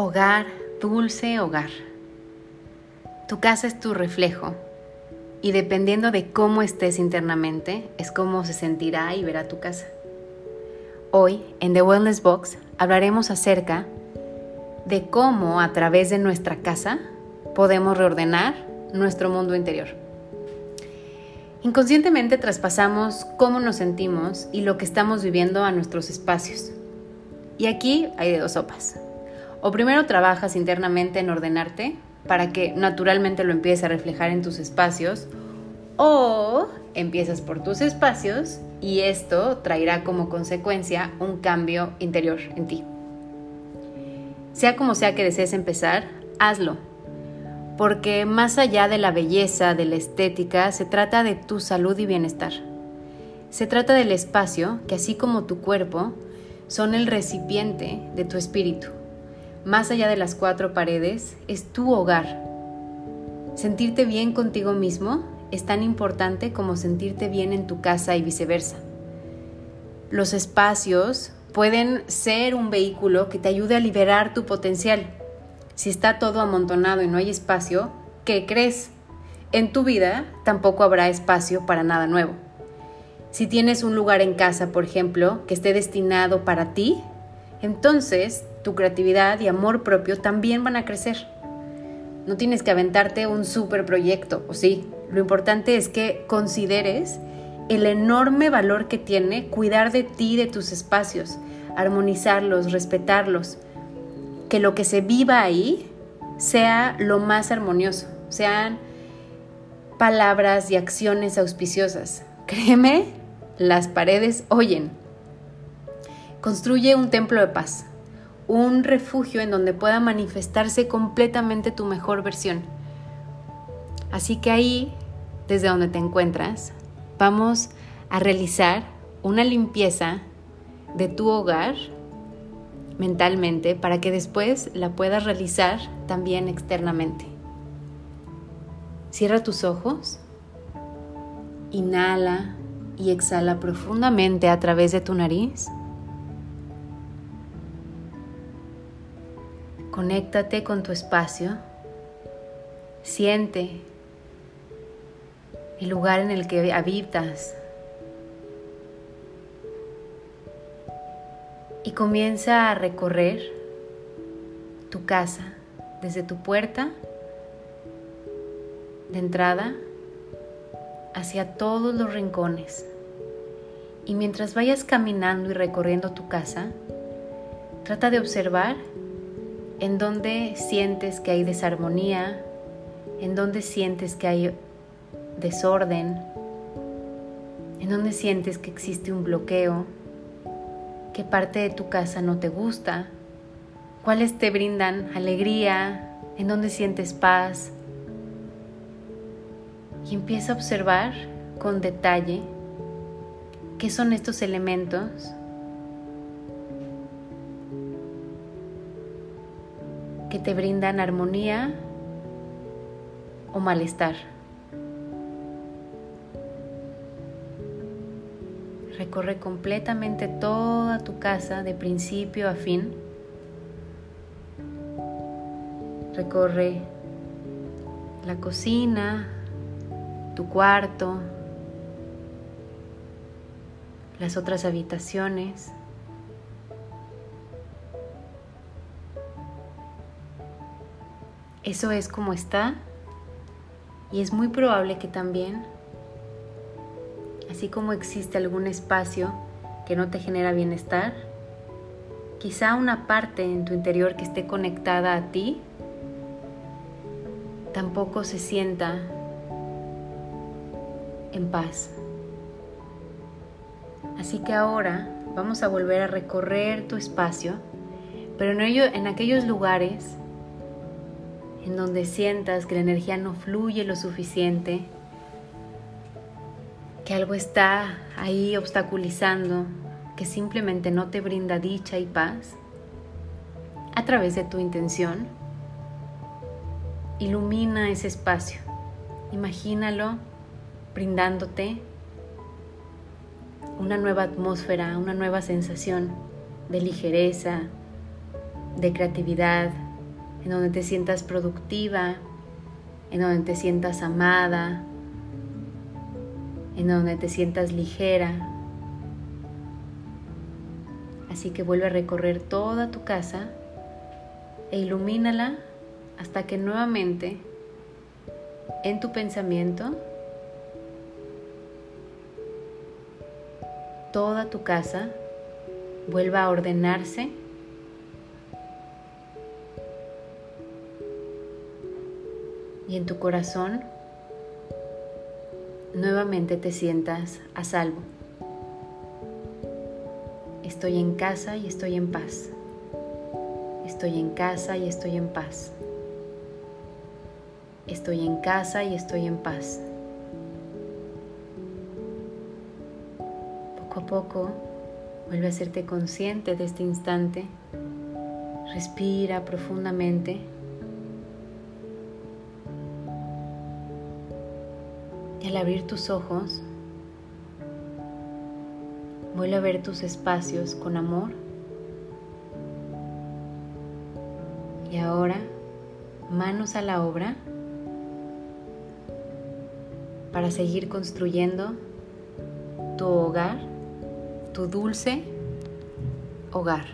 Hogar, dulce hogar. Tu casa es tu reflejo y dependiendo de cómo estés internamente es cómo se sentirá y verá tu casa. Hoy en The Wellness Box hablaremos acerca de cómo a través de nuestra casa podemos reordenar nuestro mundo interior. Inconscientemente traspasamos cómo nos sentimos y lo que estamos viviendo a nuestros espacios. Y aquí hay de dos sopas. O primero trabajas internamente en ordenarte para que naturalmente lo empieces a reflejar en tus espacios, o empiezas por tus espacios y esto traerá como consecuencia un cambio interior en ti. Sea como sea que desees empezar, hazlo, porque más allá de la belleza, de la estética, se trata de tu salud y bienestar. Se trata del espacio que así como tu cuerpo, son el recipiente de tu espíritu más allá de las cuatro paredes, es tu hogar. Sentirte bien contigo mismo es tan importante como sentirte bien en tu casa y viceversa. Los espacios pueden ser un vehículo que te ayude a liberar tu potencial. Si está todo amontonado y no hay espacio, ¿qué crees? En tu vida tampoco habrá espacio para nada nuevo. Si tienes un lugar en casa, por ejemplo, que esté destinado para ti, entonces tu creatividad y amor propio también van a crecer. No tienes que aventarte un super proyecto, o sí. Lo importante es que consideres el enorme valor que tiene cuidar de ti, de tus espacios, armonizarlos, respetarlos. Que lo que se viva ahí sea lo más armonioso, sean palabras y acciones auspiciosas. Créeme, las paredes oyen. Construye un templo de paz un refugio en donde pueda manifestarse completamente tu mejor versión. Así que ahí, desde donde te encuentras, vamos a realizar una limpieza de tu hogar mentalmente para que después la puedas realizar también externamente. Cierra tus ojos, inhala y exhala profundamente a través de tu nariz. Conéctate con tu espacio. Siente el lugar en el que habitas. Y comienza a recorrer tu casa desde tu puerta de entrada hacia todos los rincones. Y mientras vayas caminando y recorriendo tu casa, trata de observar en donde sientes que hay desarmonía, en donde sientes que hay desorden, en donde sientes que existe un bloqueo, qué parte de tu casa no te gusta, cuáles te brindan alegría, en donde sientes paz. Y empieza a observar con detalle qué son estos elementos que te brindan armonía o malestar. Recorre completamente toda tu casa de principio a fin. Recorre la cocina, tu cuarto, las otras habitaciones. Eso es como está y es muy probable que también, así como existe algún espacio que no te genera bienestar, quizá una parte en tu interior que esté conectada a ti tampoco se sienta en paz. Así que ahora vamos a volver a recorrer tu espacio, pero en, ello, en aquellos lugares en donde sientas que la energía no fluye lo suficiente, que algo está ahí obstaculizando, que simplemente no te brinda dicha y paz, a través de tu intención, ilumina ese espacio, imagínalo brindándote una nueva atmósfera, una nueva sensación de ligereza, de creatividad, en donde te sientas productiva, en donde te sientas amada, en donde te sientas ligera. Así que vuelve a recorrer toda tu casa e ilumínala hasta que nuevamente en tu pensamiento toda tu casa vuelva a ordenarse y en tu corazón nuevamente te sientas a salvo. Estoy en casa y estoy en paz. Estoy en casa y estoy en paz. Estoy en casa y estoy en paz. Poco a poco vuelve a hacerte consciente de este instante. Respira profundamente. Al abrir tus ojos, vuelve a ver tus espacios con amor. Y ahora, manos a la obra para seguir construyendo tu hogar, tu dulce hogar.